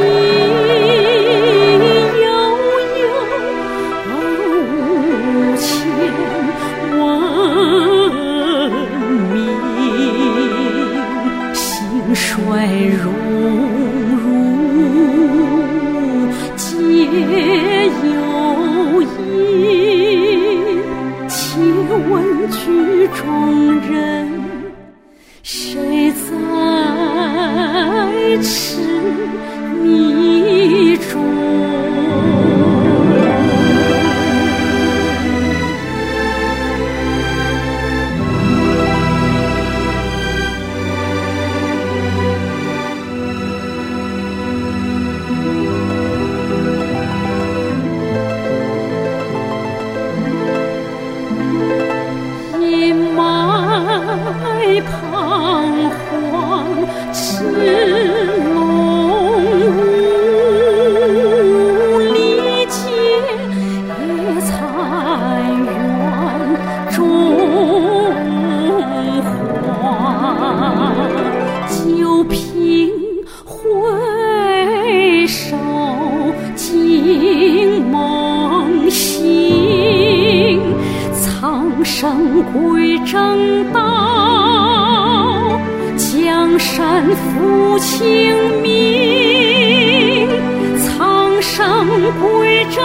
意悠悠，五千文明，兴衰荣辱皆有因。且问剧中人，谁？生归正道，江山复清明，苍生归正